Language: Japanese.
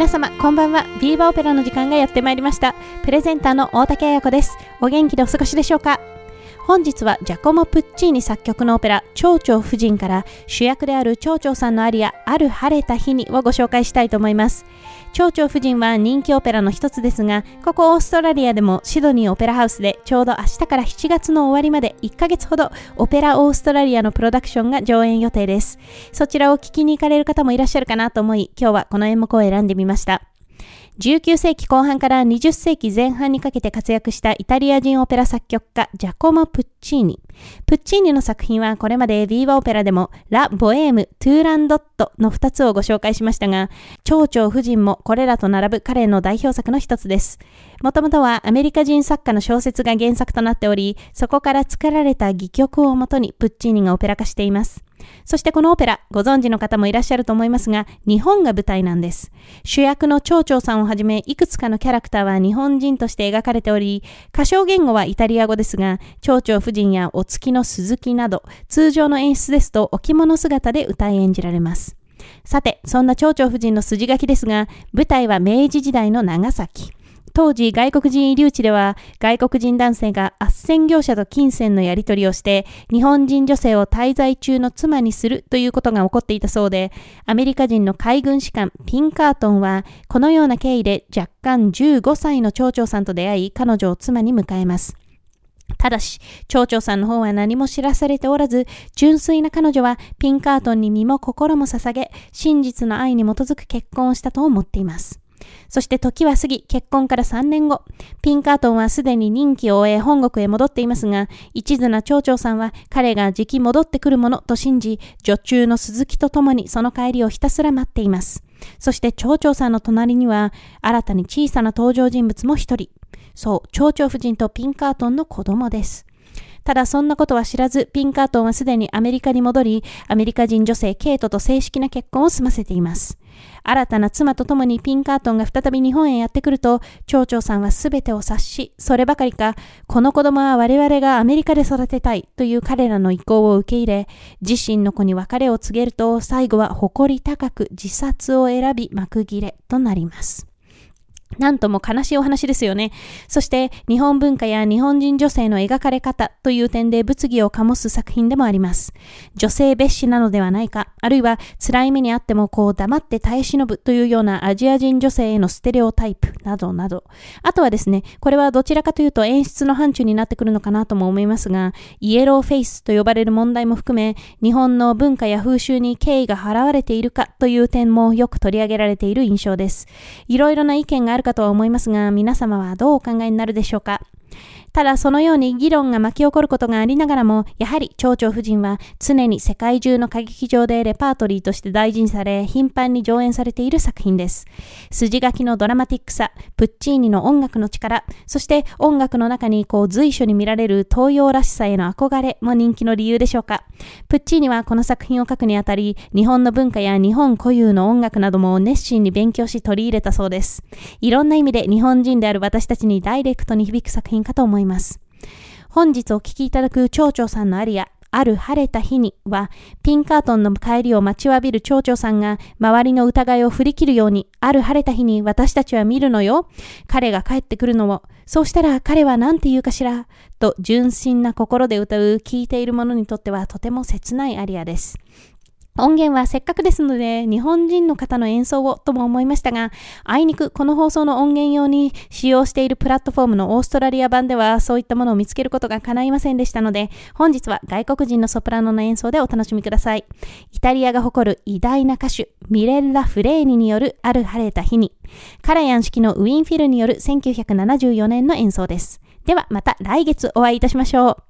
皆様こんばんは。ビーバーオペラの時間がやってまいりました。プレゼンターの大竹彩子です。お元気でお過ごしでしょうか？本日はジャコモ・プッチーニ作曲のオペラ「蝶々夫人」から主役である蝶々さんのアリア「ある晴れた日に」をご紹介したいと思います。蝶々夫人は人気オペラの一つですがここオーストラリアでもシドニーオペラハウスでちょうど明日から7月の終わりまで1ヶ月ほどオペラオーストラリアのプロダクションが上演予定です。そちらを聞きに行かれる方もいらっしゃるかなと思い今日はこの演目を選んでみました。19世紀後半から20世紀前半にかけて活躍したイタリア人オペラ作曲家ジャコモ・プッチーニ。プッチーニの作品はこれまでビーバオペラでもラ・ボエーム、トゥーランドットの2つをご紹介しましたが、蝶々夫人もこれらと並ぶ彼の代表作の一つです。もともとはアメリカ人作家の小説が原作となっており、そこから作られた戯曲をもとにプッチーニがオペラ化しています。そしてこのオペラ、ご存知の方もいらっしゃると思いますが、日本が舞台なんです。主役の蝶々さんをはじめ、いくつかのキャラクターは日本人として描かれており、歌唱言語はイタリア語ですが、蝶々夫人やお月の鈴木など、通常の演出ですとお着物姿で歌い演じられます。さて、そんな蝶々夫人の筋書きですが、舞台は明治時代の長崎。当時外国人遺留地では外国人男性が斡旋業者と金銭のやり取りをして日本人女性を滞在中の妻にするということが起こっていたそうでアメリカ人の海軍士官ピンカートンはこのような経緯で若干15歳の町長さんと出会い彼女を妻に迎えます。ただし、町長さんの方は何も知らされておらず、純粋な彼女はピンカートンに身も心も捧げ、真実の愛に基づく結婚をしたと思っています。そして時は過ぎ、結婚から3年後、ピンカートンはすでに任期を終え本国へ戻っていますが、一途な町長さんは彼がじき戻ってくるものと信じ、女中の鈴木と共にその帰りをひたすら待っています。そして町長さんの隣には、新たに小さな登場人物も一人。そう、町長夫人とピンカートンの子供です。ただそんなことは知らず、ピンカートンはすでにアメリカに戻り、アメリカ人女性ケイトと正式な結婚を済ませています。新たな妻と共にピンカートンが再び日本へやってくると、町長さんは全てを察し、そればかりか、この子供は我々がアメリカで育てたいという彼らの意向を受け入れ、自身の子に別れを告げると、最後は誇り高く自殺を選び幕切れとなります。なんとも悲しいお話ですよね。そして日本文化や日本人女性の描かれ方という点で物議を醸す作品でもあります。女性蔑視なのではないか、あるいは辛い目にあってもこう黙って耐え忍ぶというようなアジア人女性へのステレオタイプなどなど。あとはですね、これはどちらかというと演出の範疇になってくるのかなとも思いますが、イエローフェイスと呼ばれる問題も含め、日本の文化や風習に敬意が払われているかという点もよく取り上げられている印象です。いろいろな意見があるるかとは思いますが、皆様はどうお考えになるでしょうか？ただそのように議論が巻き起こることがありながらも、やはり蝶々夫人は常に世界中の歌劇場でレパートリーとして大事にされ、頻繁に上演されている作品です。筋書きのドラマティックさ、プッチーニの音楽の力、そして音楽の中にこう随所に見られる東洋らしさへの憧れも人気の理由でしょうか。プッチーニはこの作品を書くにあたり、日本の文化や日本固有の音楽なども熱心に勉強し取り入れたそうです。いろんな意味で日本人である私たちにダイレクトに響く作品かと思います。本日お聴きいただく蝶々さんのアリア、ある晴れた日には、ピンカートンの帰りを待ちわびる蝶々さんが、周りの疑いを振り切るように、ある晴れた日に私たちは見るのよ。彼が帰ってくるのを。そうしたら彼は何て言うかしら。と純真な心で歌う聴いている者にとってはとても切ないアリアです。音源はせっかくですので日本人の方の演奏をとも思いましたが、あいにくこの放送の音源用に使用しているプラットフォームのオーストラリア版ではそういったものを見つけることが叶いませんでしたので、本日は外国人のソプラノの演奏でお楽しみください。イタリアが誇る偉大な歌手、ミレッラ・フレーニによるある晴れた日に、カラヤン式のウィンフィルによる1974年の演奏です。ではまた来月お会いいたしましょう。